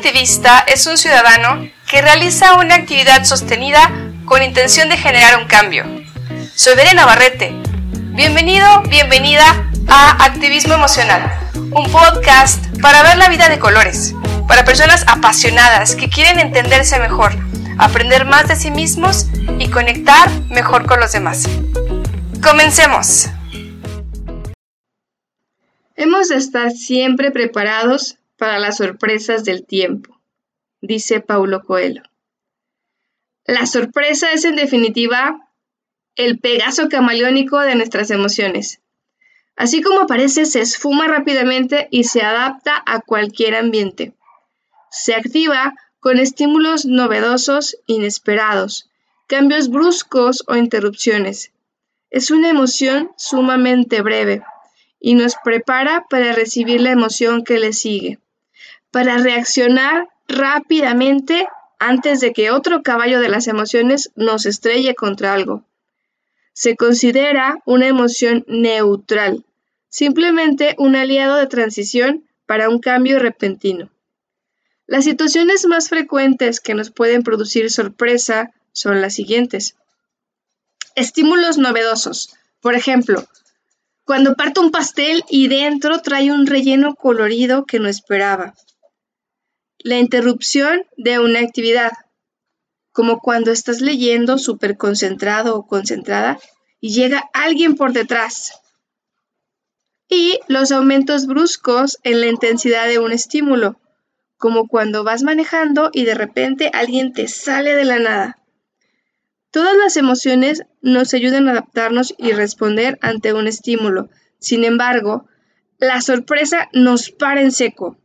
activista es un ciudadano que realiza una actividad sostenida con intención de generar un cambio. Soy Verena Barrete. Bienvenido, bienvenida a Activismo Emocional, un podcast para ver la vida de colores, para personas apasionadas que quieren entenderse mejor, aprender más de sí mismos y conectar mejor con los demás. Comencemos. Hemos de estar siempre preparados para las sorpresas del tiempo, dice Paulo Coelho. La sorpresa es en definitiva el pegaso camaleónico de nuestras emociones. Así como aparece, se esfuma rápidamente y se adapta a cualquier ambiente. Se activa con estímulos novedosos, inesperados, cambios bruscos o interrupciones. Es una emoción sumamente breve y nos prepara para recibir la emoción que le sigue para reaccionar rápidamente antes de que otro caballo de las emociones nos estrelle contra algo. Se considera una emoción neutral, simplemente un aliado de transición para un cambio repentino. Las situaciones más frecuentes que nos pueden producir sorpresa son las siguientes. Estímulos novedosos. Por ejemplo, cuando parto un pastel y dentro trae un relleno colorido que no esperaba. La interrupción de una actividad, como cuando estás leyendo súper concentrado o concentrada y llega alguien por detrás. Y los aumentos bruscos en la intensidad de un estímulo, como cuando vas manejando y de repente alguien te sale de la nada. Todas las emociones nos ayudan a adaptarnos y responder ante un estímulo. Sin embargo, la sorpresa nos para en seco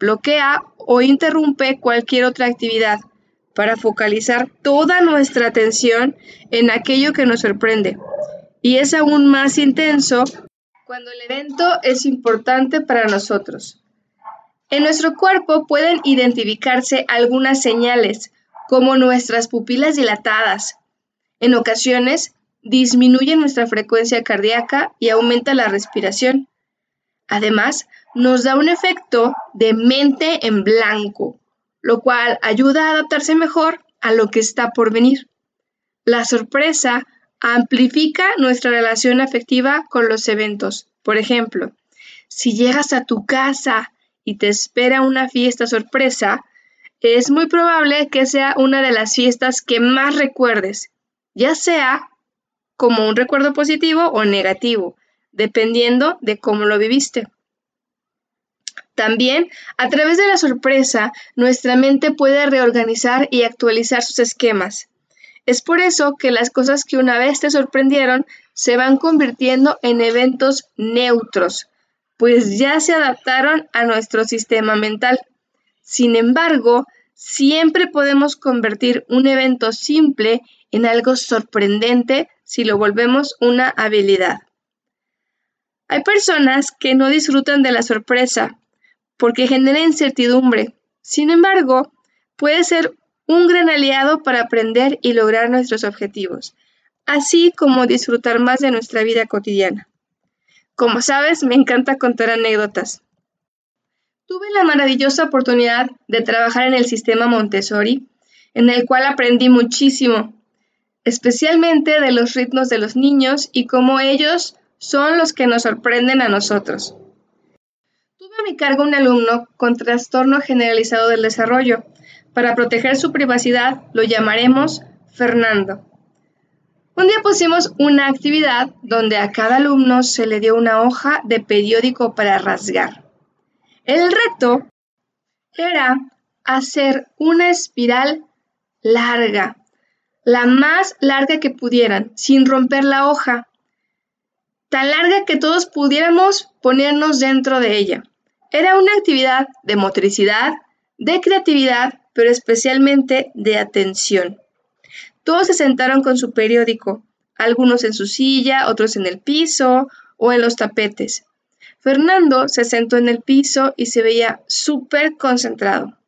bloquea o interrumpe cualquier otra actividad para focalizar toda nuestra atención en aquello que nos sorprende. Y es aún más intenso cuando el evento es importante para nosotros. En nuestro cuerpo pueden identificarse algunas señales, como nuestras pupilas dilatadas. En ocasiones, disminuye nuestra frecuencia cardíaca y aumenta la respiración. Además, nos da un efecto de mente en blanco, lo cual ayuda a adaptarse mejor a lo que está por venir. La sorpresa amplifica nuestra relación afectiva con los eventos. Por ejemplo, si llegas a tu casa y te espera una fiesta sorpresa, es muy probable que sea una de las fiestas que más recuerdes, ya sea como un recuerdo positivo o negativo, dependiendo de cómo lo viviste. También, a través de la sorpresa, nuestra mente puede reorganizar y actualizar sus esquemas. Es por eso que las cosas que una vez te sorprendieron se van convirtiendo en eventos neutros, pues ya se adaptaron a nuestro sistema mental. Sin embargo, siempre podemos convertir un evento simple en algo sorprendente si lo volvemos una habilidad. Hay personas que no disfrutan de la sorpresa porque genera incertidumbre. Sin embargo, puede ser un gran aliado para aprender y lograr nuestros objetivos, así como disfrutar más de nuestra vida cotidiana. Como sabes, me encanta contar anécdotas. Tuve la maravillosa oportunidad de trabajar en el sistema Montessori, en el cual aprendí muchísimo, especialmente de los ritmos de los niños y cómo ellos son los que nos sorprenden a nosotros. Tuve a mi cargo un alumno con trastorno generalizado del desarrollo. Para proteger su privacidad lo llamaremos Fernando. Un día pusimos una actividad donde a cada alumno se le dio una hoja de periódico para rasgar. El reto era hacer una espiral larga, la más larga que pudieran, sin romper la hoja tan larga que todos pudiéramos ponernos dentro de ella. Era una actividad de motricidad, de creatividad, pero especialmente de atención. Todos se sentaron con su periódico, algunos en su silla, otros en el piso o en los tapetes. Fernando se sentó en el piso y se veía súper concentrado.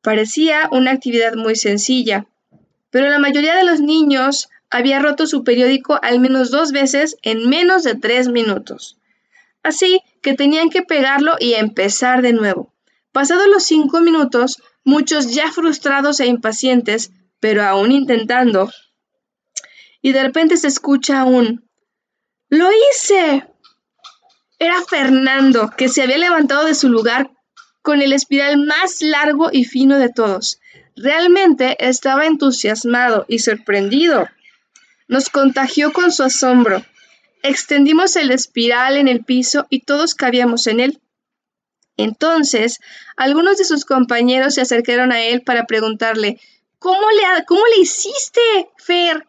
Parecía una actividad muy sencilla, pero la mayoría de los niños había roto su periódico al menos dos veces en menos de tres minutos. Así que tenían que pegarlo y empezar de nuevo. Pasados los cinco minutos, muchos ya frustrados e impacientes, pero aún intentando, y de repente se escucha un ¡Lo hice! Era Fernando, que se había levantado de su lugar con el espiral más largo y fino de todos. Realmente estaba entusiasmado y sorprendido. Nos contagió con su asombro. Extendimos el espiral en el piso y todos cabíamos en él. Entonces, algunos de sus compañeros se acercaron a él para preguntarle, ¿Cómo le, cómo le hiciste, Fer?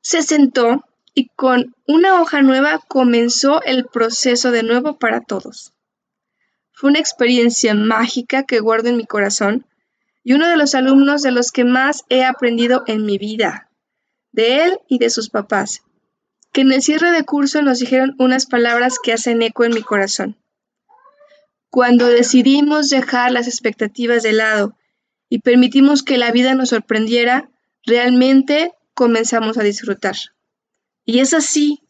Se sentó y con una hoja nueva comenzó el proceso de nuevo para todos. Fue una experiencia mágica que guardo en mi corazón y uno de los alumnos de los que más he aprendido en mi vida, de él y de sus papás, que en el cierre de curso nos dijeron unas palabras que hacen eco en mi corazón. Cuando decidimos dejar las expectativas de lado y permitimos que la vida nos sorprendiera, realmente comenzamos a disfrutar. Y es así.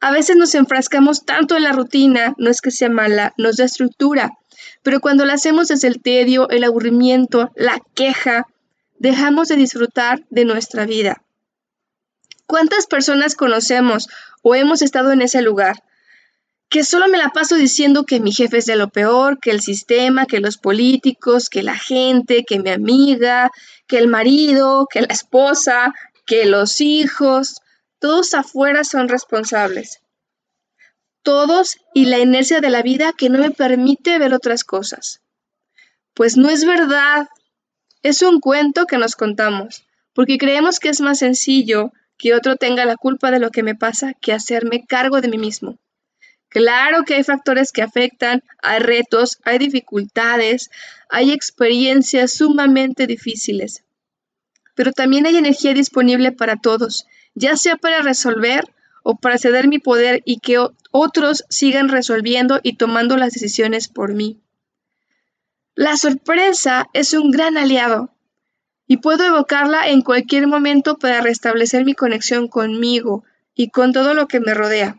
A veces nos enfrascamos tanto en la rutina, no es que sea mala, nos da estructura, pero cuando la hacemos desde el tedio, el aburrimiento, la queja, dejamos de disfrutar de nuestra vida. ¿Cuántas personas conocemos o hemos estado en ese lugar? Que solo me la paso diciendo que mi jefe es de lo peor, que el sistema, que los políticos, que la gente, que mi amiga, que el marido, que la esposa, que los hijos, todos afuera son responsables todos y la inercia de la vida que no me permite ver otras cosas. Pues no es verdad. Es un cuento que nos contamos, porque creemos que es más sencillo que otro tenga la culpa de lo que me pasa que hacerme cargo de mí mismo. Claro que hay factores que afectan, hay retos, hay dificultades, hay experiencias sumamente difíciles, pero también hay energía disponible para todos, ya sea para resolver o para ceder mi poder y que otros sigan resolviendo y tomando las decisiones por mí. La sorpresa es un gran aliado y puedo evocarla en cualquier momento para restablecer mi conexión conmigo y con todo lo que me rodea.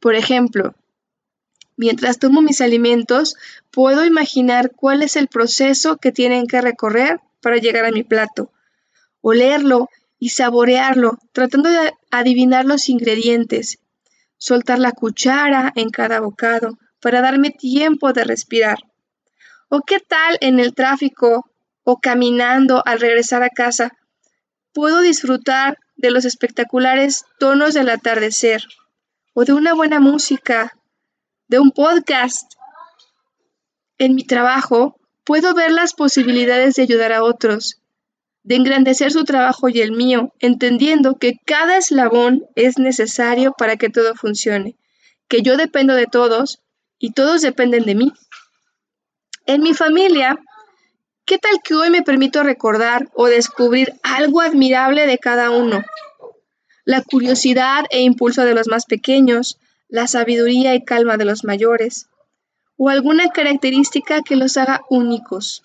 Por ejemplo, mientras tomo mis alimentos, puedo imaginar cuál es el proceso que tienen que recorrer para llegar a mi plato, olerlo y saborearlo, tratando de adivinar los ingredientes, soltar la cuchara en cada bocado para darme tiempo de respirar. ¿O qué tal en el tráfico o caminando al regresar a casa? Puedo disfrutar de los espectaculares tonos del atardecer o de una buena música, de un podcast. En mi trabajo puedo ver las posibilidades de ayudar a otros, de engrandecer su trabajo y el mío, entendiendo que cada eslabón es necesario para que todo funcione, que yo dependo de todos y todos dependen de mí. En mi familia, ¿qué tal que hoy me permito recordar o descubrir algo admirable de cada uno? La curiosidad e impulso de los más pequeños, la sabiduría y calma de los mayores, o alguna característica que los haga únicos.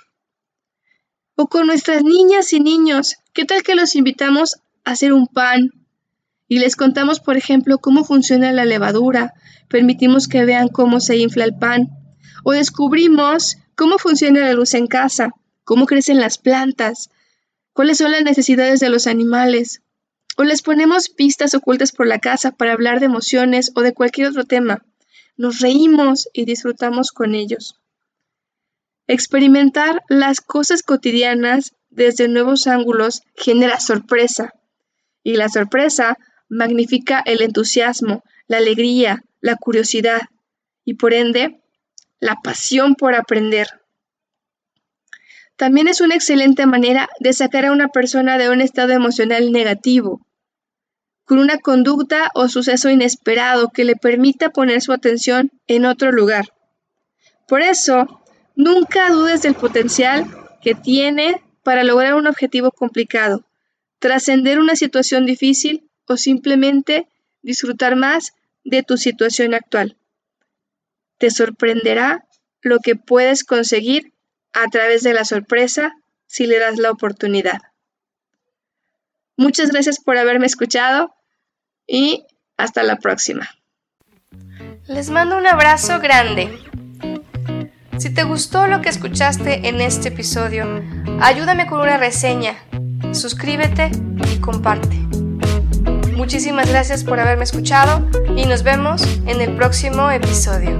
O con nuestras niñas y niños, ¿qué tal que los invitamos a hacer un pan? Y les contamos, por ejemplo, cómo funciona la levadura, permitimos que vean cómo se infla el pan, o descubrimos cómo funciona la luz en casa, cómo crecen las plantas, cuáles son las necesidades de los animales, o les ponemos pistas ocultas por la casa para hablar de emociones o de cualquier otro tema. Nos reímos y disfrutamos con ellos. Experimentar las cosas cotidianas desde nuevos ángulos genera sorpresa y la sorpresa magnifica el entusiasmo, la alegría, la curiosidad y por ende la pasión por aprender. También es una excelente manera de sacar a una persona de un estado emocional negativo, con una conducta o suceso inesperado que le permita poner su atención en otro lugar. Por eso, Nunca dudes del potencial que tiene para lograr un objetivo complicado, trascender una situación difícil o simplemente disfrutar más de tu situación actual. Te sorprenderá lo que puedes conseguir a través de la sorpresa si le das la oportunidad. Muchas gracias por haberme escuchado y hasta la próxima. Les mando un abrazo grande. Si te gustó lo que escuchaste en este episodio, ayúdame con una reseña, suscríbete y comparte. Muchísimas gracias por haberme escuchado y nos vemos en el próximo episodio.